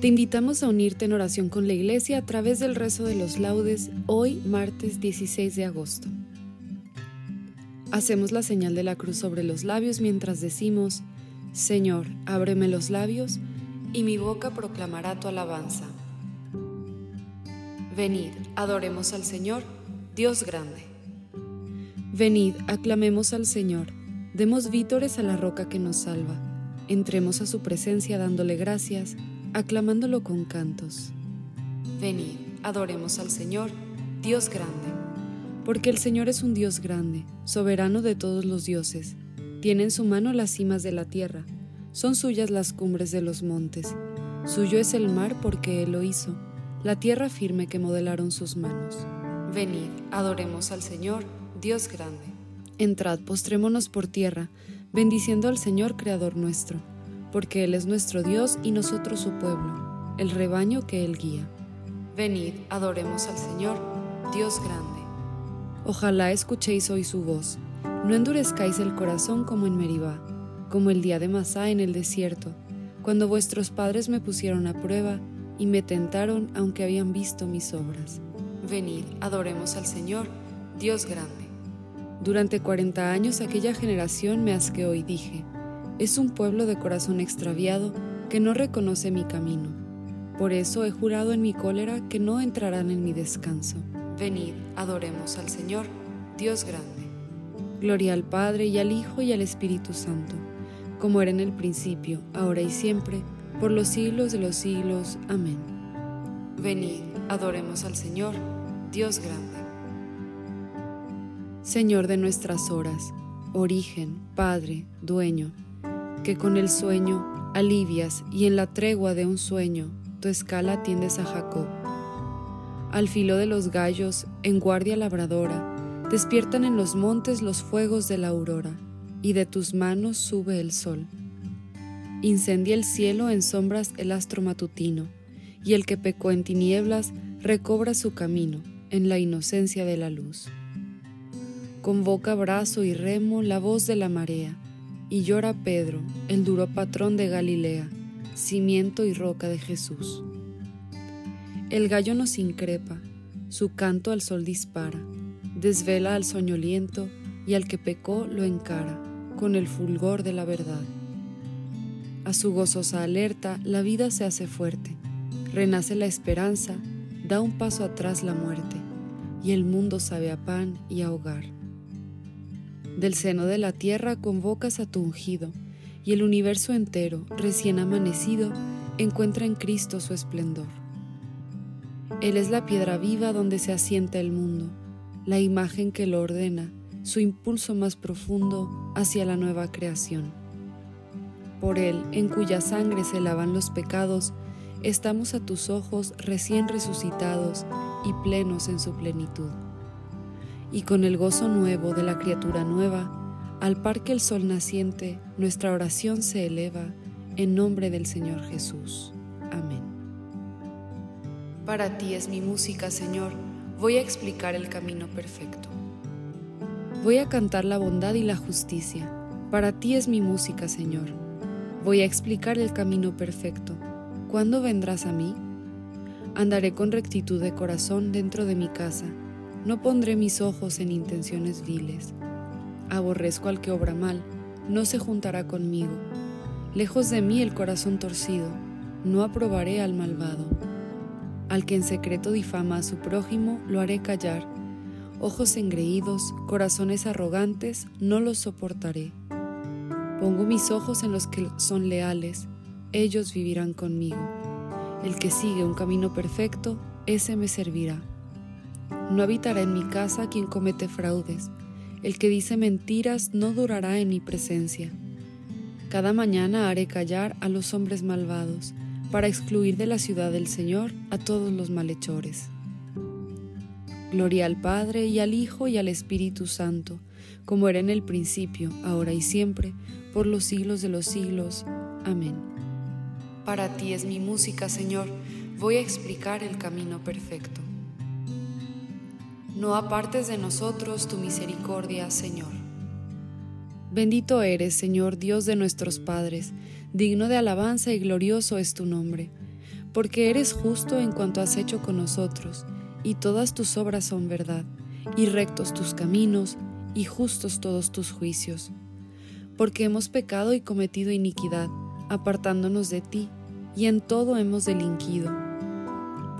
Te invitamos a unirte en oración con la Iglesia a través del rezo de los laudes hoy, martes 16 de agosto. Hacemos la señal de la cruz sobre los labios mientras decimos, Señor, ábreme los labios y mi boca proclamará tu alabanza. Venid, adoremos al Señor, Dios grande. Venid, aclamemos al Señor, demos vítores a la roca que nos salva, entremos a su presencia dándole gracias aclamándolo con cantos. Venid, adoremos al Señor, Dios grande. Porque el Señor es un Dios grande, soberano de todos los dioses. Tiene en su mano las cimas de la tierra, son suyas las cumbres de los montes. Suyo es el mar porque Él lo hizo, la tierra firme que modelaron sus manos. Venid, adoremos al Señor, Dios grande. Entrad, postrémonos por tierra, bendiciendo al Señor Creador nuestro porque Él es nuestro Dios y nosotros su pueblo, el rebaño que Él guía. Venid, adoremos al Señor, Dios grande. Ojalá escuchéis hoy su voz, no endurezcáis el corazón como en Meribá, como el día de Masá en el desierto, cuando vuestros padres me pusieron a prueba y me tentaron aunque habían visto mis obras. Venid, adoremos al Señor, Dios grande. Durante cuarenta años aquella generación me asqueó y dije, es un pueblo de corazón extraviado que no reconoce mi camino. Por eso he jurado en mi cólera que no entrarán en mi descanso. Venid, adoremos al Señor, Dios grande. Gloria al Padre y al Hijo y al Espíritu Santo, como era en el principio, ahora y siempre, por los siglos de los siglos. Amén. Venid, adoremos al Señor, Dios grande. Señor de nuestras horas, origen, Padre, dueño, que con el sueño alivias y en la tregua de un sueño tu escala tiendes a Jacob. Al filo de los gallos, en guardia labradora, despiertan en los montes los fuegos de la aurora, y de tus manos sube el sol. Incendia el cielo en sombras el astro matutino, y el que pecó en tinieblas recobra su camino en la inocencia de la luz. Convoca brazo y remo la voz de la marea, y llora Pedro, el duro patrón de Galilea, cimiento y roca de Jesús. El gallo nos increpa, su canto al sol dispara, desvela al soñoliento y al que pecó lo encara con el fulgor de la verdad. A su gozosa alerta la vida se hace fuerte, renace la esperanza, da un paso atrás la muerte, y el mundo sabe a pan y a hogar. Del seno de la tierra convocas a tu ungido, y el universo entero, recién amanecido, encuentra en Cristo su esplendor. Él es la piedra viva donde se asienta el mundo, la imagen que lo ordena, su impulso más profundo hacia la nueva creación. Por Él, en cuya sangre se lavan los pecados, estamos a tus ojos recién resucitados y plenos en su plenitud y con el gozo nuevo de la criatura nueva, al par que el sol naciente, nuestra oración se eleva en nombre del Señor Jesús. Amén. Para ti es mi música, Señor, voy a explicar el camino perfecto. Voy a cantar la bondad y la justicia. Para ti es mi música, Señor. Voy a explicar el camino perfecto. ¿Cuándo vendrás a mí? Andaré con rectitud de corazón dentro de mi casa. No pondré mis ojos en intenciones viles. Aborrezco al que obra mal, no se juntará conmigo. Lejos de mí el corazón torcido, no aprobaré al malvado. Al que en secreto difama a su prójimo, lo haré callar ojos engreídos, corazones arrogantes, no los soportaré. Pongo mis ojos en los que son leales, ellos vivirán conmigo. El que sigue un camino perfecto, ese me servirá. No habitará en mi casa quien comete fraudes, el que dice mentiras no durará en mi presencia. Cada mañana haré callar a los hombres malvados, para excluir de la ciudad del Señor a todos los malhechores. Gloria al Padre y al Hijo y al Espíritu Santo, como era en el principio, ahora y siempre, por los siglos de los siglos. Amén. Para ti es mi música, Señor, voy a explicar el camino perfecto. No apartes de nosotros tu misericordia, Señor. Bendito eres, Señor Dios de nuestros padres, digno de alabanza y glorioso es tu nombre, porque eres justo en cuanto has hecho con nosotros y todas tus obras son verdad, y rectos tus caminos, y justos todos tus juicios. Porque hemos pecado y cometido iniquidad, apartándonos de ti, y en todo hemos delinquido.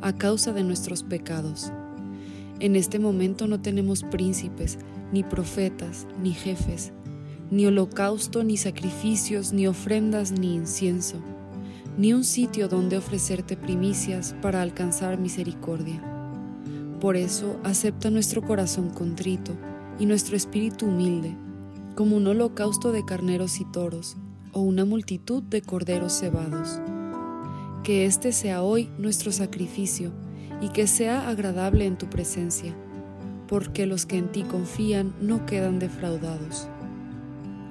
a causa de nuestros pecados. En este momento no tenemos príncipes, ni profetas, ni jefes, ni holocausto, ni sacrificios, ni ofrendas, ni incienso ni un sitio donde ofrecerte primicias para alcanzar misericordia. Por eso acepta nuestro corazón contrito y nuestro espíritu humilde, como un holocausto de carneros y toros, o una multitud de corderos cebados. Que este sea hoy nuestro sacrificio, y que sea agradable en tu presencia, porque los que en ti confían no quedan defraudados.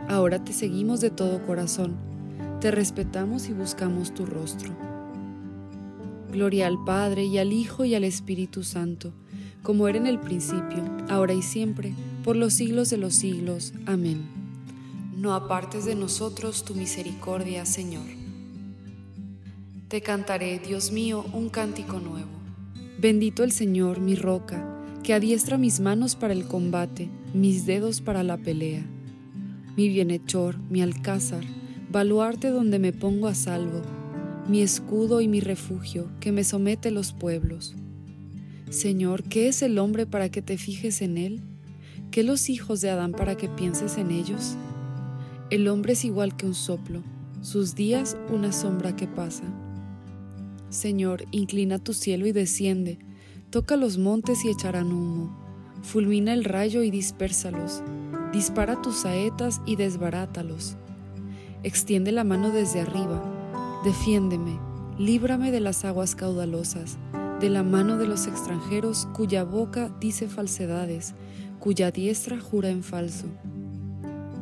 Ahora te seguimos de todo corazón, te respetamos y buscamos tu rostro. Gloria al Padre y al Hijo y al Espíritu Santo, como era en el principio, ahora y siempre, por los siglos de los siglos. Amén. No apartes de nosotros tu misericordia, Señor. Te cantaré, Dios mío, un cántico nuevo. Bendito el Señor, mi roca, que adiestra mis manos para el combate, mis dedos para la pelea. Mi bienhechor, mi alcázar, baluarte donde me pongo a salvo, mi escudo y mi refugio, que me somete los pueblos. Señor, ¿qué es el hombre para que te fijes en él? ¿Qué los hijos de Adán para que pienses en ellos? El hombre es igual que un soplo, sus días una sombra que pasa. Señor, inclina tu cielo y desciende, toca los montes y echarán humo, fulmina el rayo y dispérsalos, dispara tus saetas y desbarátalos. Extiende la mano desde arriba, defiéndeme, líbrame de las aguas caudalosas, de la mano de los extranjeros cuya boca dice falsedades, cuya diestra jura en falso.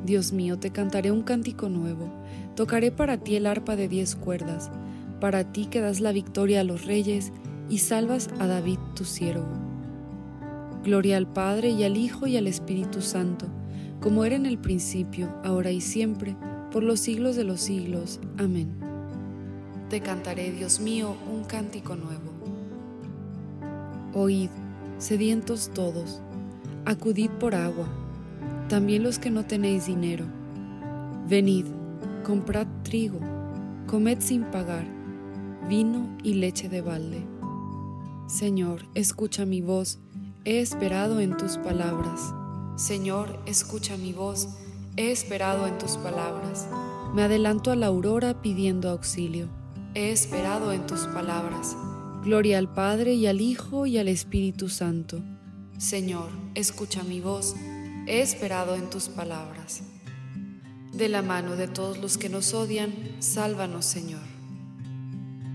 Dios mío, te cantaré un cántico nuevo, tocaré para ti el arpa de diez cuerdas, para ti que das la victoria a los reyes y salvas a David tu siervo. Gloria al Padre y al Hijo y al Espíritu Santo, como era en el principio, ahora y siempre, por los siglos de los siglos. Amén. Te cantaré, Dios mío, un cántico nuevo. Oíd, sedientos todos, acudid por agua, también los que no tenéis dinero. Venid, comprad trigo, comed sin pagar, vino y leche de balde. Señor, escucha mi voz, he esperado en tus palabras. Señor, escucha mi voz, He esperado en tus palabras. Me adelanto a la aurora pidiendo auxilio. He esperado en tus palabras. Gloria al Padre y al Hijo y al Espíritu Santo. Señor, escucha mi voz, he esperado en tus palabras. De la mano de todos los que nos odian, sálvanos, Señor.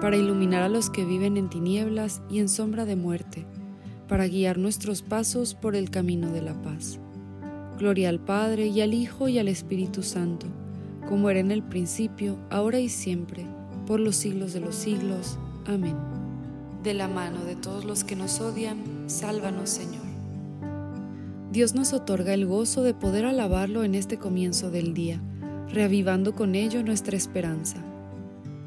para iluminar a los que viven en tinieblas y en sombra de muerte, para guiar nuestros pasos por el camino de la paz. Gloria al Padre y al Hijo y al Espíritu Santo, como era en el principio, ahora y siempre, por los siglos de los siglos. Amén de la mano de todos los que nos odian, sálvanos Señor. Dios nos otorga el gozo de poder alabarlo en este comienzo del día, reavivando con ello nuestra esperanza.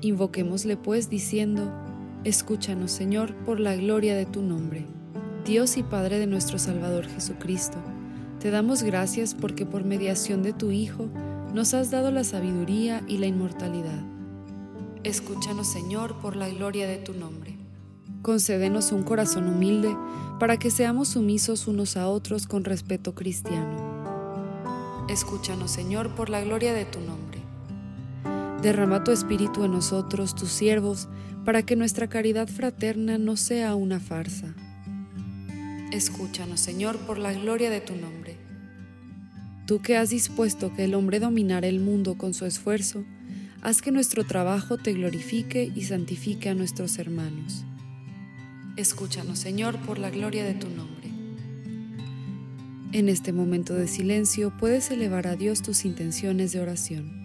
Invoquémosle pues diciendo, Escúchanos Señor por la gloria de tu nombre. Dios y Padre de nuestro Salvador Jesucristo, te damos gracias porque por mediación de tu Hijo nos has dado la sabiduría y la inmortalidad. Escúchanos Señor por la gloria de tu nombre. Concédenos un corazón humilde para que seamos sumisos unos a otros con respeto cristiano. Escúchanos, Señor, por la gloria de tu nombre. Derrama tu espíritu en nosotros, tus siervos, para que nuestra caridad fraterna no sea una farsa. Escúchanos, Señor, por la gloria de tu nombre. Tú que has dispuesto que el hombre dominara el mundo con su esfuerzo, haz que nuestro trabajo te glorifique y santifique a nuestros hermanos. Escúchanos, Señor, por la gloria de tu nombre. En este momento de silencio puedes elevar a Dios tus intenciones de oración.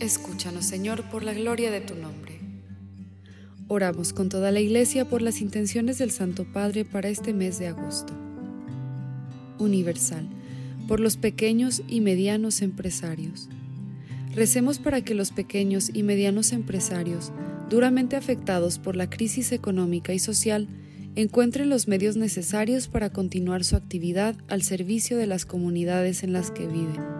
Escúchanos, Señor, por la gloria de tu nombre. Oramos con toda la Iglesia por las intenciones del Santo Padre para este mes de agosto. Universal, por los pequeños y medianos empresarios. Recemos para que los pequeños y medianos empresarios, duramente afectados por la crisis económica y social, encuentren los medios necesarios para continuar su actividad al servicio de las comunidades en las que viven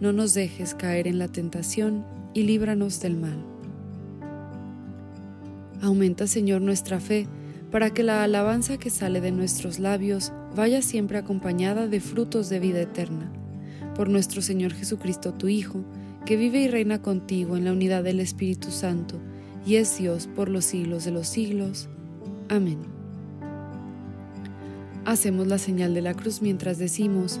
no nos dejes caer en la tentación y líbranos del mal. Aumenta, Señor, nuestra fe para que la alabanza que sale de nuestros labios vaya siempre acompañada de frutos de vida eterna. Por nuestro Señor Jesucristo, tu Hijo, que vive y reina contigo en la unidad del Espíritu Santo, y es Dios por los siglos de los siglos. Amén. Hacemos la señal de la cruz mientras decimos,